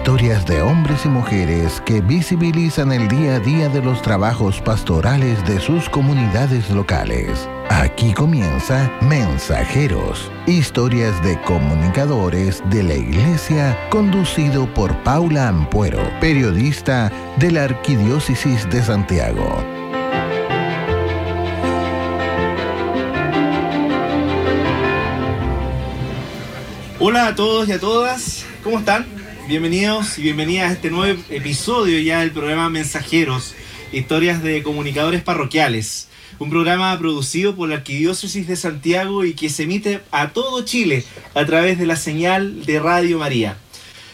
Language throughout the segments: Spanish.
Historias de hombres y mujeres que visibilizan el día a día de los trabajos pastorales de sus comunidades locales. Aquí comienza Mensajeros, historias de comunicadores de la Iglesia, conducido por Paula Ampuero, periodista de la Arquidiócesis de Santiago. Hola a todos y a todas, ¿cómo están? Bienvenidos y bienvenidas a este nuevo episodio ya del programa Mensajeros, historias de comunicadores parroquiales. Un programa producido por la Arquidiócesis de Santiago y que se emite a todo Chile a través de la señal de Radio María.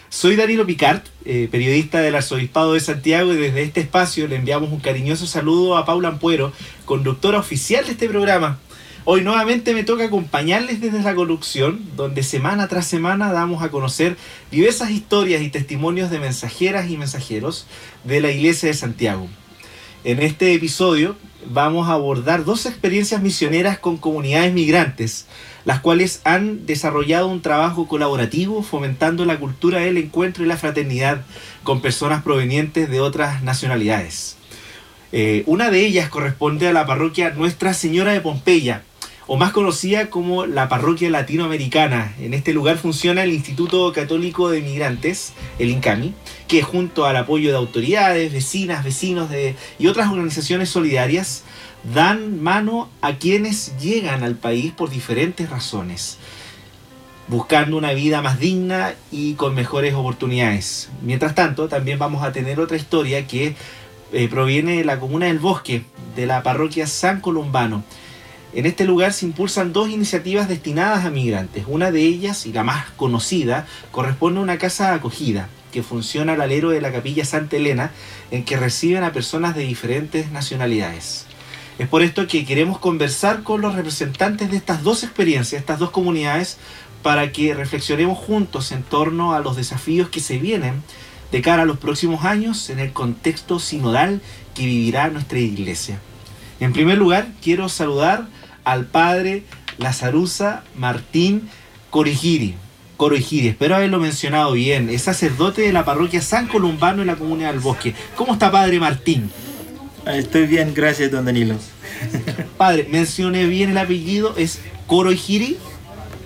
Soy Danilo Picard, eh, periodista del Arzobispado de Santiago y desde este espacio le enviamos un cariñoso saludo a Paula Ampuero, conductora oficial de este programa. Hoy nuevamente me toca acompañarles desde la conducción, donde semana tras semana damos a conocer diversas historias y testimonios de mensajeras y mensajeros de la Iglesia de Santiago. En este episodio vamos a abordar dos experiencias misioneras con comunidades migrantes, las cuales han desarrollado un trabajo colaborativo fomentando la cultura del encuentro y la fraternidad con personas provenientes de otras nacionalidades. Eh, una de ellas corresponde a la parroquia Nuestra Señora de Pompeya, o más conocida como la parroquia latinoamericana. En este lugar funciona el Instituto Católico de Migrantes, el INCAMI, que junto al apoyo de autoridades, vecinas, vecinos de, y otras organizaciones solidarias, dan mano a quienes llegan al país por diferentes razones, buscando una vida más digna y con mejores oportunidades. Mientras tanto, también vamos a tener otra historia que eh, proviene de la comuna del Bosque, de la parroquia San Columbano en este lugar se impulsan dos iniciativas destinadas a migrantes. Una de ellas, y la más conocida, corresponde a una casa acogida que funciona al alero de la capilla Santa Elena, en que reciben a personas de diferentes nacionalidades. Es por esto que queremos conversar con los representantes de estas dos experiencias, estas dos comunidades, para que reflexionemos juntos en torno a los desafíos que se vienen de cara a los próximos años en el contexto sinodal que vivirá nuestra iglesia. En primer lugar, quiero saludar al padre Lazarusa Martín Corigiri. Corigiri, espero haberlo mencionado bien, es sacerdote de la parroquia San Columbano en la comunidad del Bosque. ¿Cómo está padre Martín? Estoy bien, gracias don Danilo. Padre, mencioné bien el apellido, ¿es Corigiri?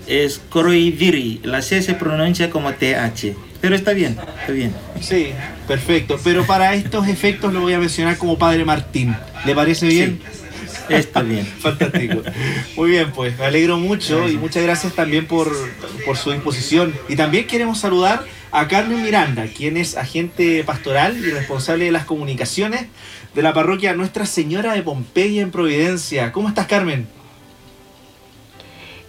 Es Coroiviri, la C se pronuncia como TH, pero está bien, está bien. Sí, perfecto, pero para estos efectos lo voy a mencionar como padre Martín. ¿Le parece bien? Está bien. Fantástico. Muy bien, pues me alegro mucho y muchas gracias también por, su disposición. Y también queremos saludar a Carmen Miranda, quien es agente pastoral y responsable de las comunicaciones de la parroquia Nuestra Señora de Pompeya en Providencia. ¿Cómo estás, Carmen?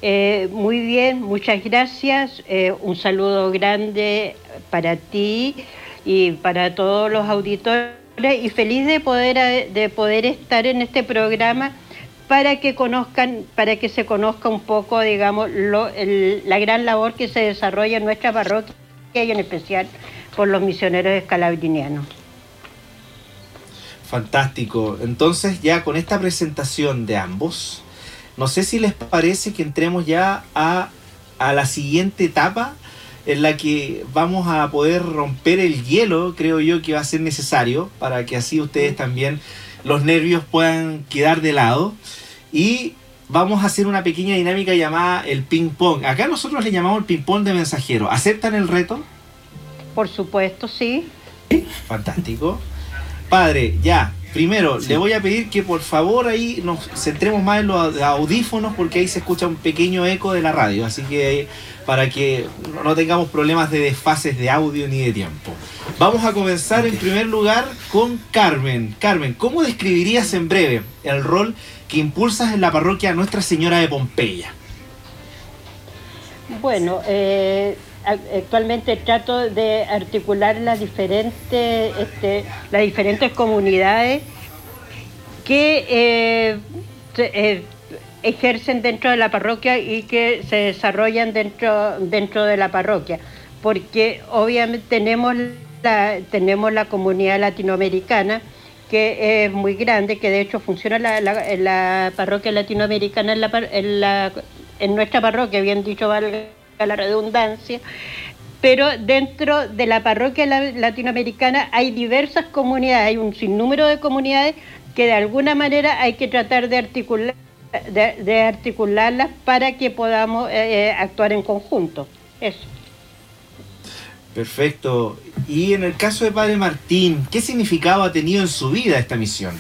Eh, muy bien, muchas gracias. Eh, un saludo grande para ti y para todos los auditores y feliz de poder, de poder estar en este programa para que conozcan, para que se conozca un poco, digamos, la gran labor que se desarrolla en nuestra parroquia y en especial por los misioneros escalabrinianos. Fantástico. Entonces ya con esta presentación de ambos, no sé si les parece que entremos ya a, a la siguiente etapa en la que vamos a poder romper el hielo, creo yo que va a ser necesario para que así ustedes también los nervios puedan quedar de lado. Y vamos a hacer una pequeña dinámica llamada el ping pong. Acá nosotros le llamamos el ping pong de mensajero. ¿Aceptan el reto? Por supuesto, sí. Fantástico. Padre, ya, Primero, le voy a pedir que por favor ahí nos centremos más en los audífonos porque ahí se escucha un pequeño eco de la radio. Así que para que no tengamos problemas de desfases de audio ni de tiempo. Vamos a comenzar en primer lugar con Carmen. Carmen, ¿cómo describirías en breve el rol que impulsas en la parroquia Nuestra Señora de Pompeya? Bueno, eh, actualmente trato de articular las diferentes, este, las diferentes comunidades que eh, eh, ejercen dentro de la parroquia y que se desarrollan dentro, dentro de la parroquia, porque obviamente tenemos la, tenemos la comunidad latinoamericana que es muy grande, que de hecho funciona la, la, parroquia latinoamericana en, la, en, en nuestra parroquia, bien dicho valga la redundancia, pero dentro de la parroquia latinoamericana hay diversas comunidades, hay un sinnúmero de comunidades que de alguna manera hay que tratar de articular de, articularlas para que podamos eh, eh, actuar en conjunto. Eso. Perfecto. Y en el caso de Padre Martín, ¿qué significado ha tenido en su vida esta misión?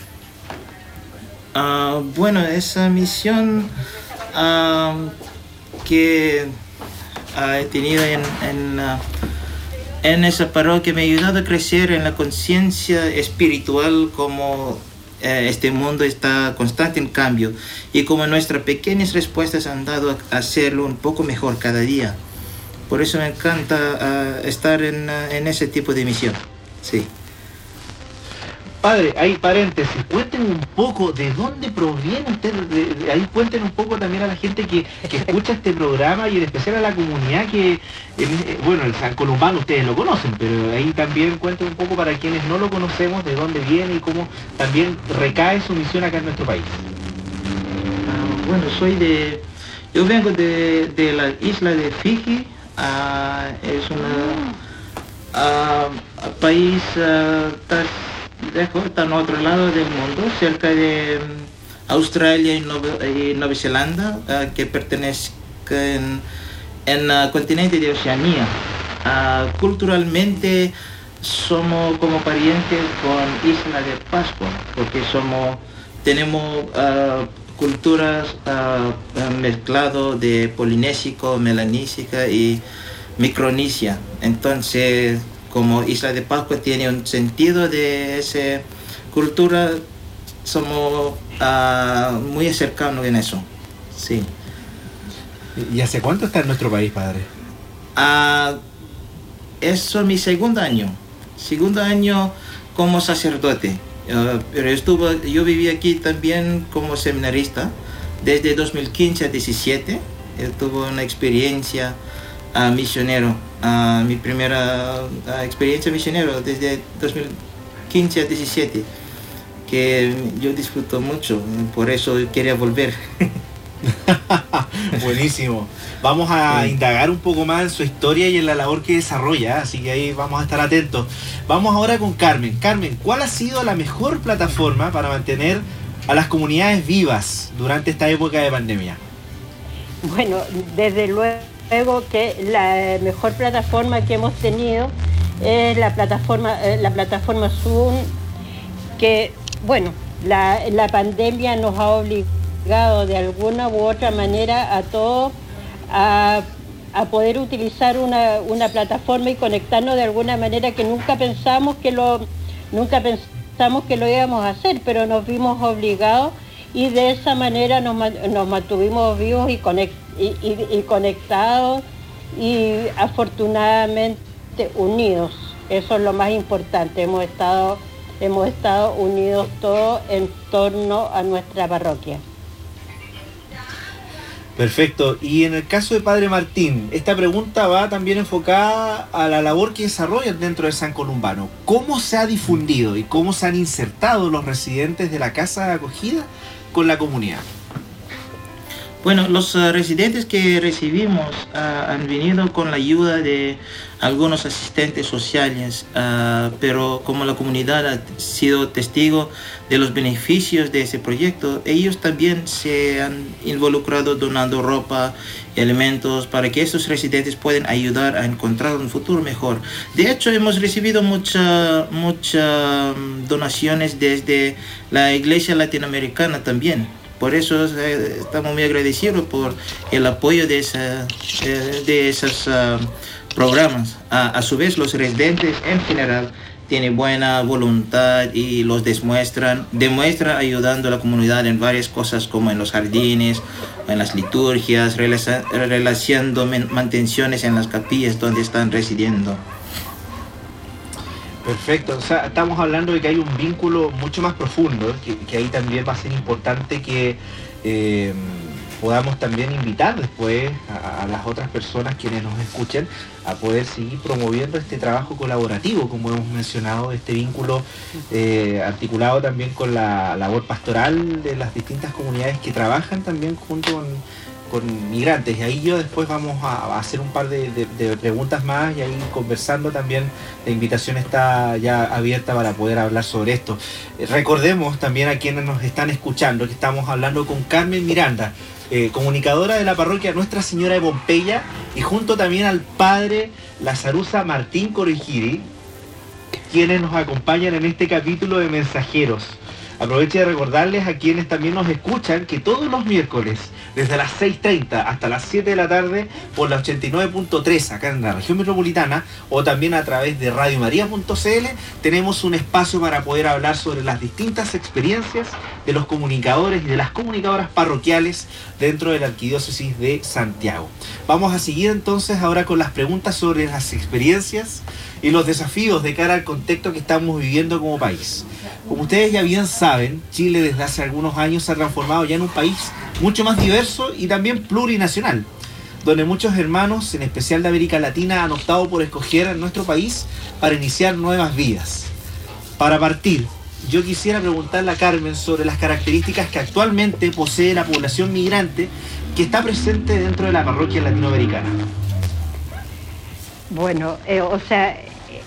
Ah, bueno, esa misión ah, que he tenido en, en, ah, en, esa parroquia me ha ayudado a crecer en la conciencia espiritual como eh, este mundo está constante en cambio y como nuestras pequeñas respuestas han dado a hacerlo un poco mejor cada día. Por eso me encanta estar en, en ese tipo de misión. Sí. Padre, hay paréntesis, cuéntenos un poco de dónde proviene usted, ahí cuéntenos un poco también a la gente que, escucha este programa y en especial a la comunidad que, eh, bueno, el San Columbano ustedes lo conocen, pero ahí también cuéntenos un poco para quienes no lo conocemos de dónde viene y cómo también recae su misión acá en nuestro país. Ah, bueno, soy de, yo vengo de, la isla de Fiji, ah, es un ah, país está en otro lado del mundo, cerca de mm, Australia y, Nueva, Zelanda, ah, que pertenece en, el continente de Oceanía. Ah, culturalmente somos como parientes con Isla de Pascua, porque somos, tenemos culturas mezclado de polinésico, melanísica y micronesia. Entonces, como Isla de Pascua tiene un sentido de esa cultura, somos uh, muy cercanos en eso. Sí. ¿Y hace cuánto está en nuestro país, padre? Uh, eso es mi segundo año. Segundo año como sacerdote. Uh, pero estuvo, yo viví aquí también como seminarista desde 2015 a 17. tuve una experiencia misionero a mi primera experiencia misionero desde 2015 a 17, que yo disfruto mucho, por eso quería volver. Buenísimo. Vamos a indagar un poco más en su historia y en la labor que desarrolla, así que ahí vamos a estar atentos. Vamos ahora con Carmen. Carmen, ¿cuál ha sido la mejor plataforma para mantener a las comunidades vivas durante esta época de pandemia? Bueno, desde luego luego que la mejor plataforma que hemos tenido es la plataforma, eh, la plataforma Zoom, que, bueno, la, pandemia nos ha obligado de alguna u otra manera a todos a, poder utilizar una, plataforma y conectarnos de alguna manera que nunca pensamos que lo, nunca pensamos que lo íbamos a hacer, pero nos vimos obligados y de esa manera nos, nos mantuvimos vivos y conectados y, conectados y afortunadamente unidos. Eso es lo más importante. Hemos estado, hemos estado unidos todos en torno a nuestra parroquia. Perfecto. Y en el caso de Padre Martín, esta pregunta va también enfocada a la labor que desarrollan dentro de San Columbano. ¿Cómo se ha difundido y cómo se han insertado los residentes de la casa de acogida con la comunidad? Bueno, los eh, residentes que recibimos ah, han venido con la ayuda de algunos asistentes sociales, ah, pero como la comunidad ha sido testigo de los beneficios de ese proyecto, ellos también se han involucrado donando ropa y alimentos para que estos residentes puedan ayudar a encontrar un futuro mejor. De hecho, hemos recibido muchas muchas mm, donaciones desde la iglesia latinoamericana también por eso eh, estamos muy agradecidos por el apoyo de, esa, eh, de esos ah, programas. A, su vez, los residentes en general tienen buena voluntad y los demuestran, demuestran ayudando a la comunidad en varias cosas como en los jardines, en las liturgias, relacionando mantenciones en las capillas donde están residiendo. Perfecto, o sea, estamos hablando de que hay un vínculo mucho más profundo, que, ahí también va a ser importante que eh, podamos también invitar después a, las otras personas quienes nos escuchen a poder seguir promoviendo este trabajo colaborativo, como hemos mencionado, este vínculo eh, articulado también con la labor pastoral de las distintas comunidades que trabajan también junto con migrantes. Y ahí yo después vamos a, hacer un par de, preguntas más y ahí conversando también. La invitación está ya abierta para poder hablar sobre esto. Eh, recordemos también a quienes nos están escuchando que estamos hablando con Carmen Miranda. Eh, comunicadora de la parroquia Nuestra Señora de Pompeya y junto también al padre Lazarusa Martín Corregiri, quienes nos acompañan en este capítulo de Mensajeros. Aprovecho de recordarles a quienes también nos escuchan que todos los miércoles, desde las 6.30 hasta las 7 de la tarde, por la 89.3 acá en la región metropolitana, o también a través de radiomaria.cl, tenemos un espacio para poder hablar sobre las distintas experiencias de los comunicadores y de las comunicadoras parroquiales dentro de la Arquidiócesis de Santiago. Vamos a seguir entonces ahora con las preguntas sobre las experiencias y los desafíos de cara al contexto que estamos viviendo como país. Como ustedes ya bien saben, Chile desde hace algunos años se ha transformado ya en un país mucho más diverso y también plurinacional, donde muchos hermanos, en especial de América Latina, han optado por escoger a nuestro país para iniciar nuevas vidas. Para partir, yo quisiera preguntarle a Carmen sobre las características que actualmente posee la población migrante que está presente dentro de la parroquia latinoamericana. Bueno, eh, o sea,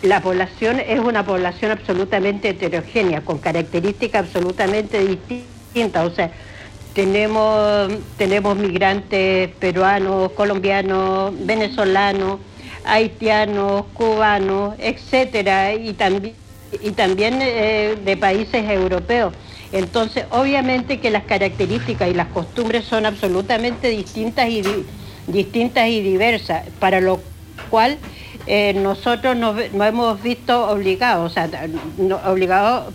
la población es una población absolutamente heterogénea, con características absolutamente distintas. O sea, tenemos, tenemos migrantes peruanos, colombianos, venezolanos, haitianos, cubanos, etcétera, y también, y también eh, de países europeos. Entonces, obviamente que las características y las costumbres son absolutamente distintas y, distintas y diversas, para lo cual eh, nosotros nos, hemos visto obligados, o sea, obligados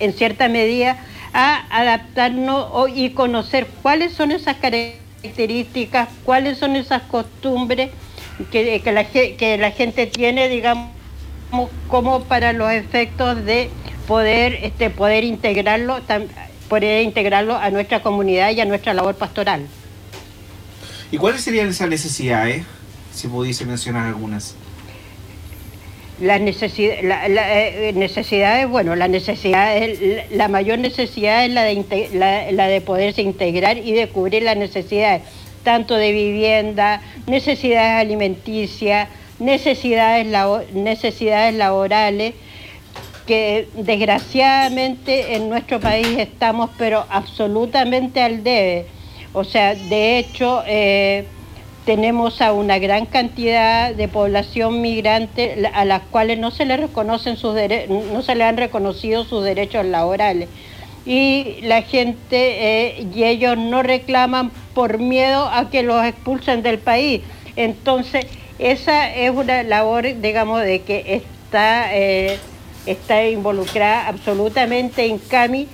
en cierta medida a adaptarnos y conocer cuáles son esas características, cuáles son esas costumbres que, la, que la gente tiene, digamos, como para los efectos de poder, este, poder integrarlo, poder integrarlo a nuestra comunidad y a nuestra labor pastoral. ¿Y cuáles serían esas necesidades? Si pudiese mencionar algunas. Las necesidades, la, eh, necesidades, bueno, la necesidad la mayor necesidad es la de, la, de poderse integrar y de cubrir las necesidades, tanto de vivienda, necesidades alimenticias, necesidades, necesidades laborales, que desgraciadamente en nuestro país estamos pero absolutamente al debe. O sea, de hecho, eh, tenemos a una gran cantidad de población migrante a las cuales no se le reconocen sus no se le han reconocido sus derechos laborales. Y la gente eh, y ellos no reclaman por miedo a que los expulsen del país. Entonces esa es una labor digamos de que está eh, está involucrada absolutamente en CAMI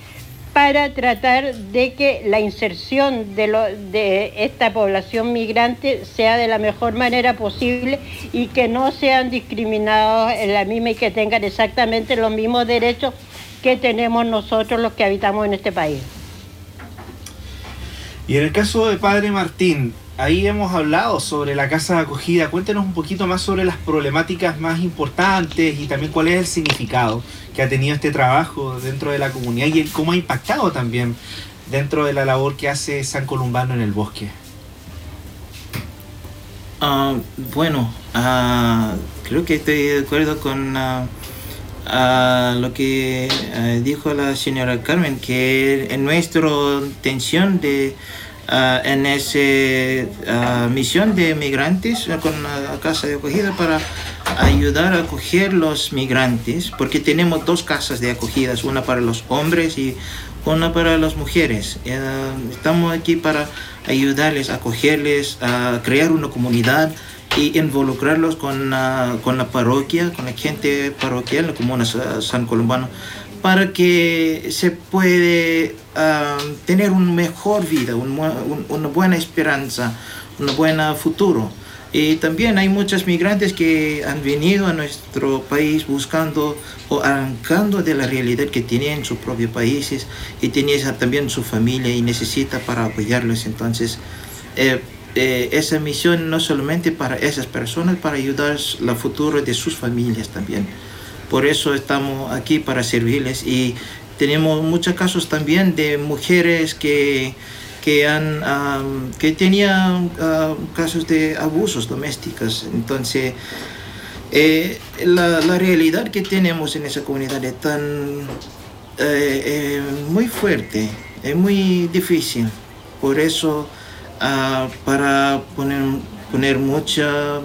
para tratar de que la inserción de, esta población migrante sea de la mejor manera posible y que no sean discriminados en la misma y que tengan exactamente los mismos derechos que tenemos nosotros los que habitamos en este país. Y en el caso de Padre Martín, ahí hemos hablado sobre la casa de acogida. Cuéntenos un poquito más sobre las problemáticas más importantes y también cuál es el significado que ha tenido este trabajo dentro de la comunidad y cómo ha impactado también dentro de la labor que hace San Columbano en el bosque. Ah, bueno, ah, creo que estoy de acuerdo con uh, lo que dijo la señora Carmen, que en nuestra intención de en esa misión de migrantes con la casa de acogida para ayudar a acoger los migrantes, porque tenemos dos casas de acogidas, una para los hombres y una para las mujeres. Eh, estamos aquí para ayudarles, acogerles, a crear una comunidad y involucrarlos con, con la parroquia, con la gente parroquial, la comuna San Columbano, para que se puede ah, tener una mejor vida, una buena esperanza, un buen futuro. Y también hay muchos migrantes que han venido a nuestro país buscando o arrancando de la realidad que tienen en sus propios países y tienen también su familia y necesita para apoyarlos. Entonces, eh, eh, esa misión no solamente para esas personas, para ayudar al futuro de sus familias también. Por eso estamos aquí para servirles y tenemos muchos casos también de mujeres que que, han, que tenían casos de abusos domésticos. Entonces, eh, la, realidad que tenemos en esa comunidad es tan eh, eh, muy fuerte, es muy difícil. Por eso, ah, para poner, poner mucha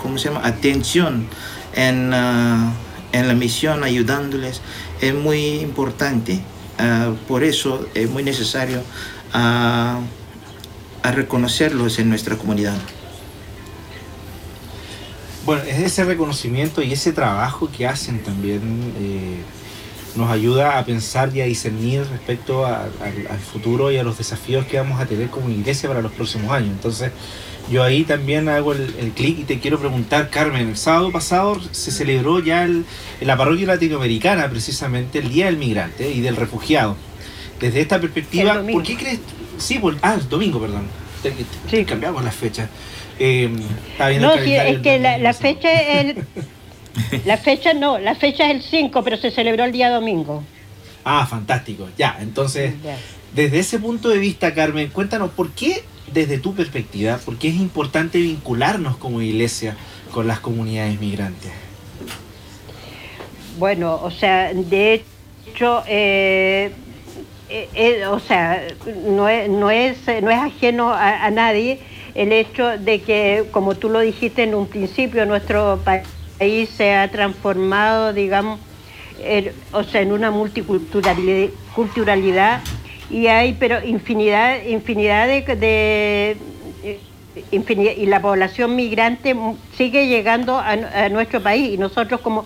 ¿cómo se llama? atención en, ah, en la misión, ayudándoles, es muy importante. Ah, por eso es muy necesario a reconocerlos en nuestra comunidad. Bueno, es ese reconocimiento y ese trabajo que hacen también eh, nos ayuda a pensar y a discernir respecto al futuro y a los desafíos que vamos a tener como iglesia para los próximos años. Entonces, yo ahí también hago el, clic y te quiero preguntar, Carmen, el sábado pasado se celebró ya en la parroquia latinoamericana precisamente el Día del Migrante y del Refugiado. Desde esta perspectiva, ¿por qué crees? Sí, por, ah, domingo, perdón. Sí. Cambiamos las fechas. Eh, no, sí, es que la, fecha es el, la fecha no, la fecha es el 5, pero se celebró el día domingo. Ah, fantástico. Ya, entonces, desde ese punto de vista, Carmen, cuéntanos por qué, desde tu perspectiva, por qué es importante vincularnos como iglesia con las comunidades migrantes. Bueno, o sea, de hecho, eh, eh, eh, o sea, no es, no es, no es ajeno a nadie el hecho de que, como tú lo dijiste en un principio, nuestro país se ha transformado, digamos, o sea, en una multiculturalidad y hay, pero infinidad, infinidad de, y la población migrante sigue llegando a, nuestro país y nosotros como,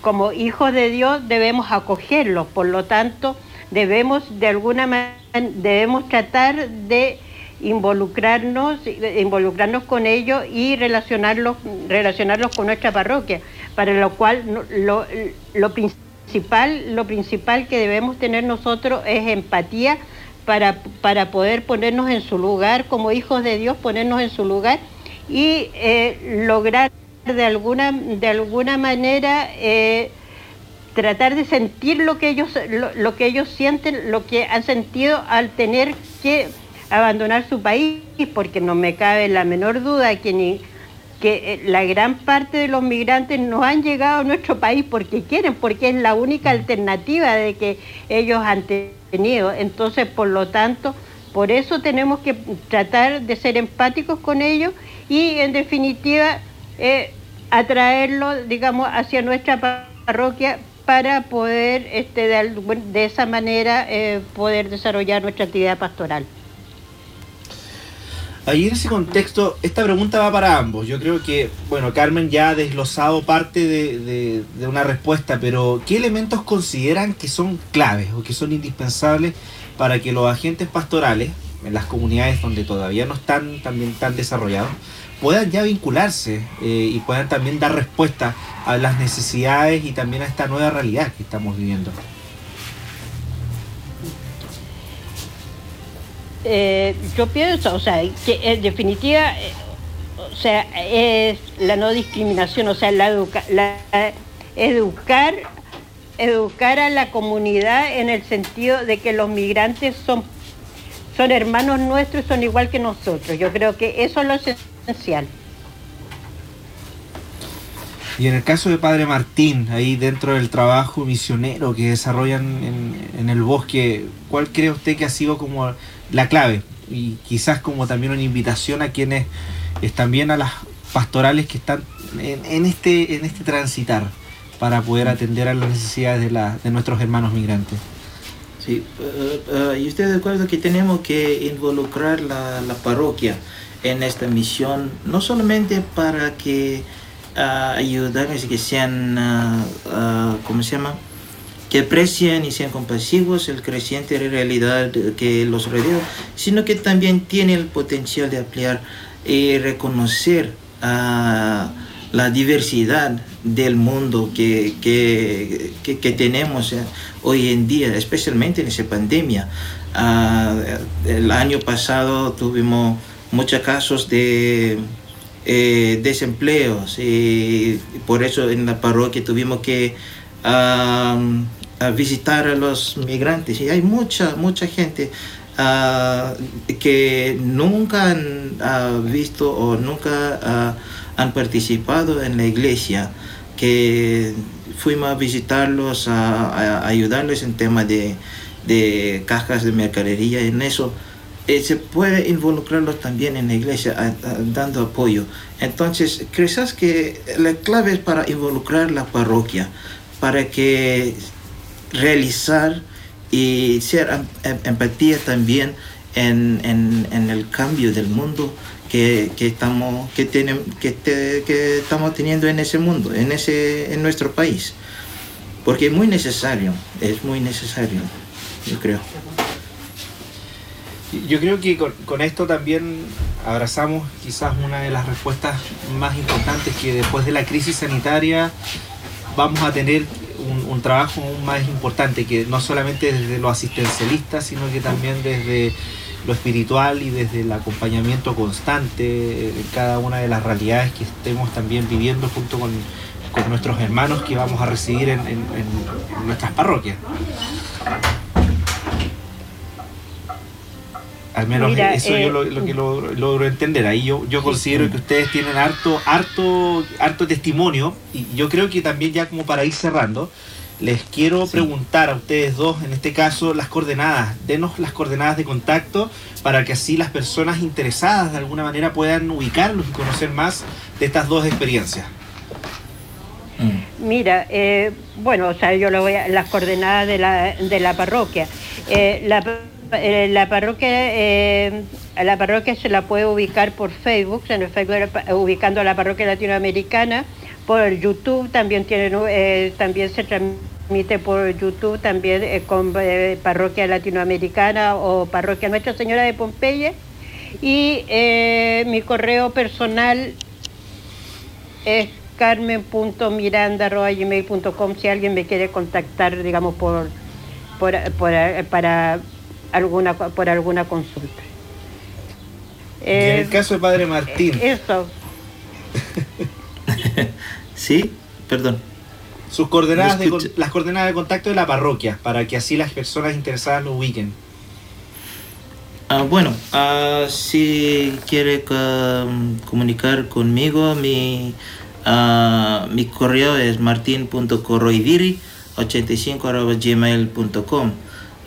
como hijos de Dios debemos acogerlos, por lo tanto debemos de alguna manera debemos tratar de involucrarnos, involucrarnos con ellos y relacionarlos, relacionarlos con nuestra parroquia, para lo cual lo, lo principal, lo principal que debemos tener nosotros es empatía para, para poder ponernos en su lugar, como hijos de Dios, ponernos en su lugar y eh, lograr de alguna, de alguna manera eh, tratar de sentir lo que ellos, lo que ellos sienten, lo que han sentido al tener que abandonar su país, porque no me cabe la menor duda que, que eh, la gran parte de los migrantes no han llegado a nuestro país porque quieren, porque es la única alternativa de que ellos han tenido. Entonces, por lo tanto, por eso tenemos que tratar de ser empáticos con ellos y, en definitiva, eh, atraerlos, digamos, hacia nuestra parroquia para poder, este, de, esa manera, eh, poder desarrollar nuestra actividad pastoral. Ahí en ese contexto, esta pregunta va para ambos. Yo creo que, bueno, Carmen ya ha desglosado parte de, una respuesta, pero ¿qué elementos consideran que son claves o que son indispensables para que los agentes pastorales, en las comunidades donde todavía no están también tan desarrollados, puedan ya vincularse eh, y puedan también dar respuesta a las necesidades y también a esta nueva realidad que estamos viviendo? Eh, yo pienso, o sea, que en definitiva, eh, o sea, es la no discriminación, o sea, la, educar, educar a la comunidad en el sentido de que los migrantes son, son hermanos nuestros, son igual que nosotros. Yo creo que eso es lo esencial. Y en el caso de Padre Martín, ahí dentro del trabajo misionero que desarrollan en, en el bosque, ¿cuál cree usted que ha sido como la clave y quizás como también una invitación a quienes están bien a las pastorales que están en, este en este transitar para poder atender a las necesidades de, la, de nuestros hermanos migrantes. Sí, eh, eh, y estoy de acuerdo que tenemos que involucrar la, la parroquia en esta misión, no solamente para que uh, ayudarnos y que sean, uh, ¿cómo se llama? Que aprecien y sean compasivos el creciente realidad que los rodea, sino que también tiene el potencial de ampliar y reconocer a la diversidad del mundo que, que, tenemos eh, hoy en día, especialmente en esa pandemia. Ah, el año pasado tuvimos muchos casos de eh, desempleos y por eso en la parroquia tuvimos que a visitar a los migrantes y hay mucha, mucha gente ah, que nunca han visto o nunca han participado en la iglesia, que fuimos a visitarlos, a, ayudarles en temas de, de, cajas de mercadería, en eso. Eh, se puede involucrarlos también en la iglesia dando apoyo. Entonces, ¿crees que la clave es para involucrar la parroquia, para que realizar y ser em, em, empatía también en, en, el cambio del mundo que, que estamos, que, que, que, estamos teniendo en ese mundo, en, ese, en nuestro país. Porque es muy necesario, es muy necesario, yo creo. Yo creo que con, con, esto también abrazamos quizás una de las respuestas más importantes que después de la crisis sanitaria vamos a tener un, un trabajo más importante, que no solamente desde lo asistencialista, sino que también desde lo espiritual y desde el acompañamiento constante en cada una de las realidades que estemos también viviendo junto con, nuestros hermanos que vamos a recibir en, nuestras parroquias. Al menos eso yo lo, que eh, logro, entender. Ahí yo, yo considero que ustedes tienen harto, harto, harto testimonio y yo creo que también ya como para ir cerrando, les quiero preguntar a ustedes dos, en este caso, las coordenadas. Denos las coordenadas de contacto para que así las personas interesadas de alguna manera puedan ubicarlos y conocer más de estas dos experiencias. Mm. Mira, eh, bueno, o sea, yo lo voy a las coordenadas de la, de la parroquia. Eh, la, eh, la parroquia la parroquia se la puede ubicar por Facebook, en el Facebook ubicando la parroquia latinoamericana por YouTube, también, tienen, eh, también se transmite por YouTube, también eh, con eh, Parroquia Latinoamericana o Parroquia Nuestra Señora de Pompeya. Y mi correo personal es carmen.miranda.gmail.com si alguien me quiere contactar, digamos, por, por, para alguna, por alguna consulta. en el caso de Padre Martín. Eso. Sí, perdón. Sus coordenadas de, las coordenadas de contacto de la parroquia, para que así las personas interesadas lo ubiquen. Ah, bueno, ah, si quiere comunicar conmigo, mi, ah, mi correo es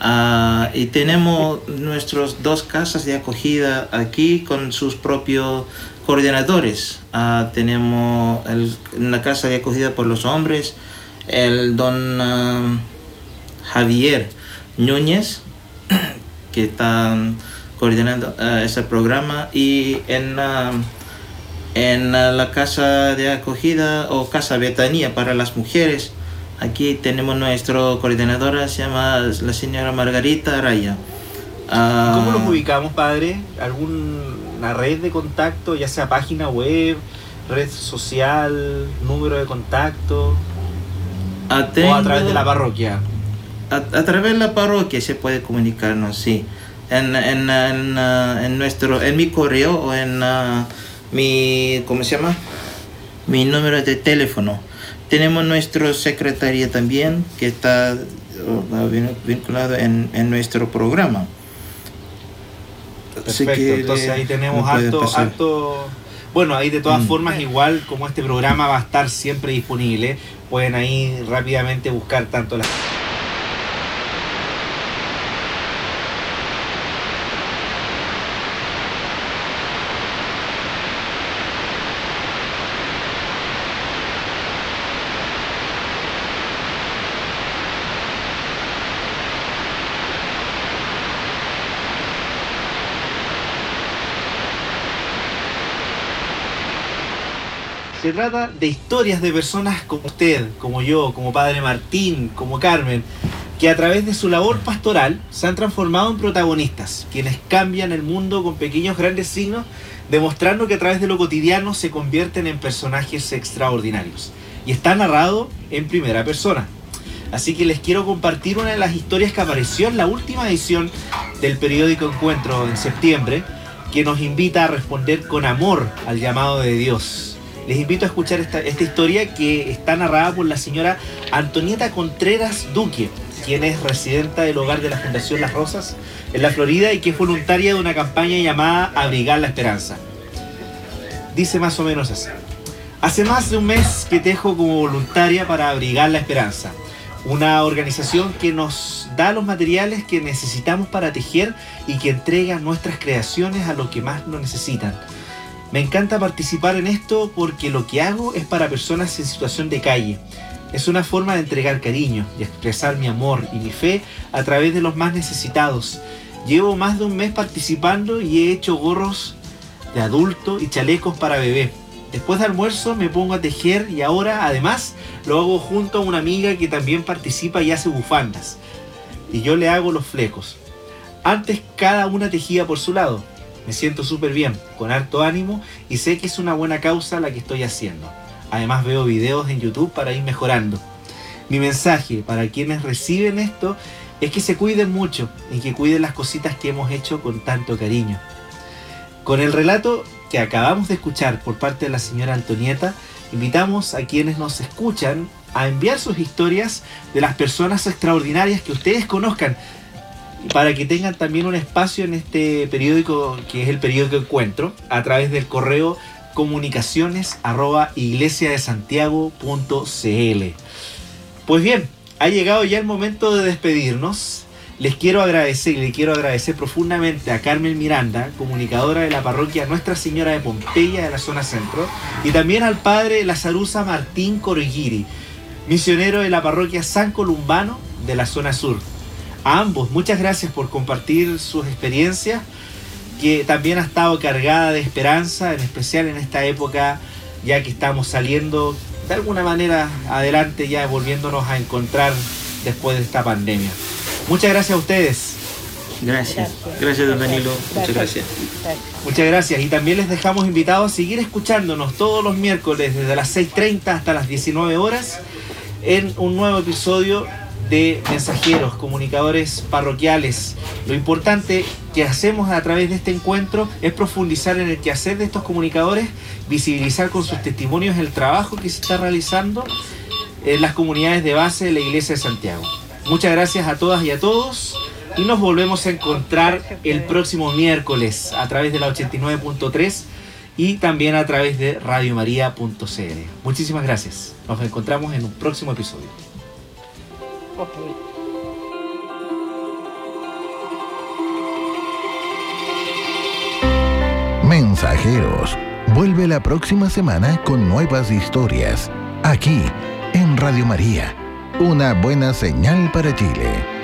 martin.corroidiri85.gmail.com y tenemos nuestras dos casas de acogida aquí con sus propios coordinadores. Ah, tenemos la casa de acogida por los hombres, el don ah, Javier Núñez, que está coordinando ah, ese programa, y en, en la casa de acogida o casa Betanía para las mujeres, aquí tenemos nuestra coordinadora, se llama la señora Margarita Araya. ¿Cómo los ubicamos, padre? ¿Algún una red de contacto, ya sea página web, red social, número de contacto, o a través de la parroquia. A, través de la parroquia se puede comunicarnos, sí. En, en, en, uh, en nuestro, en mi correo o en uh, mi, ¿cómo se llama? Mi número de teléfono. Tenemos nuestro secretaria también que está uh, vinculado en, en nuestro programa. Perfecto, entonces ahí tenemos harto, harto... Bueno, ahí de todas mm. formas, igual como este programa va a estar siempre disponible, pueden ahí rápidamente buscar tanto las... Trata de historias de personas como usted, como yo, como Padre Martín, como Carmen, que a través de su labor pastoral se han transformado en protagonistas, quienes cambian el mundo con pequeños grandes signos, demostrando que a través de lo cotidiano se convierten en personajes extraordinarios. Y está narrado en primera persona. Así que les quiero compartir una de las historias que apareció en la última edición del periódico Encuentro en septiembre, que nos invita a responder con amor al llamado de Dios les invito a escuchar esta, historia que está narrada por la señora Antonieta Contreras Duque, quien es residenta del hogar de la Fundación Las Rosas en la Florida y que es voluntaria de una campaña llamada Abrigar la Esperanza. Dice más o menos así. Hace más de un mes que tejo como voluntaria para Abrigar la Esperanza, una organización que nos da los materiales que necesitamos para tejer y que entrega nuestras creaciones a los que más lo necesitan. Me encanta participar en esto porque lo que hago es para personas en situación de calle. Es una forma de entregar cariño y expresar mi amor y mi fe a través de los más necesitados. Llevo más de un mes participando y he hecho gorros de adulto y chalecos para bebé. Después de almuerzo me pongo a tejer y ahora además lo hago junto a una amiga que también participa y hace bufandas. Y yo le hago los flecos. Antes cada una tejía por su lado. Me siento súper bien, con harto ánimo y sé que es una buena causa la que estoy haciendo. Además veo videos en YouTube para ir mejorando. Mi mensaje para quienes reciben esto es que se cuiden mucho y que cuiden las cositas que hemos hecho con tanto cariño. Con el relato que acabamos de escuchar por parte de la señora Antonieta, invitamos a quienes nos escuchan a enviar sus historias de las personas extraordinarias que ustedes conozcan para que tengan también un espacio en este periódico que es el periódico Encuentro a través del correo comunicaciones arroba iglesiadesantiago.cl. Pues bien, ha llegado ya el momento de despedirnos. Les quiero agradecer le quiero agradecer profundamente a Carmen Miranda, comunicadora de la parroquia Nuestra Señora de Pompeya de la zona centro, y también al padre Lazarusa Martín Corregiri, misionero de la parroquia San Columbano de la zona sur a ambos. Muchas gracias por compartir sus experiencias, que también ha estado cargada de esperanza, en especial en esta época, ya que estamos saliendo de alguna manera adelante, ya volviéndonos a encontrar después de esta pandemia. Muchas gracias a ustedes. Gracias. Gracias, don Danilo. Muchas gracias. Muchas gracias. Y también les dejamos invitados a seguir escuchándonos todos los miércoles desde las 6.30 hasta las 19 horas en un nuevo episodio de mensajeros, comunicadores parroquiales. Lo importante que hacemos a través de este encuentro es profundizar en el quehacer de estos comunicadores, visibilizar con sus testimonios el trabajo que se está realizando en las comunidades de base de la Iglesia de Santiago. Muchas gracias a todas y a todos y nos volvemos a encontrar el próximo miércoles a través de la 89.3 y también a través de radiomaria.cl. Muchísimas gracias. Nos encontramos en un próximo episodio. Mensajeros. Vuelve la próxima semana con nuevas historias. Aquí, en Radio María. Una buena señal para Chile.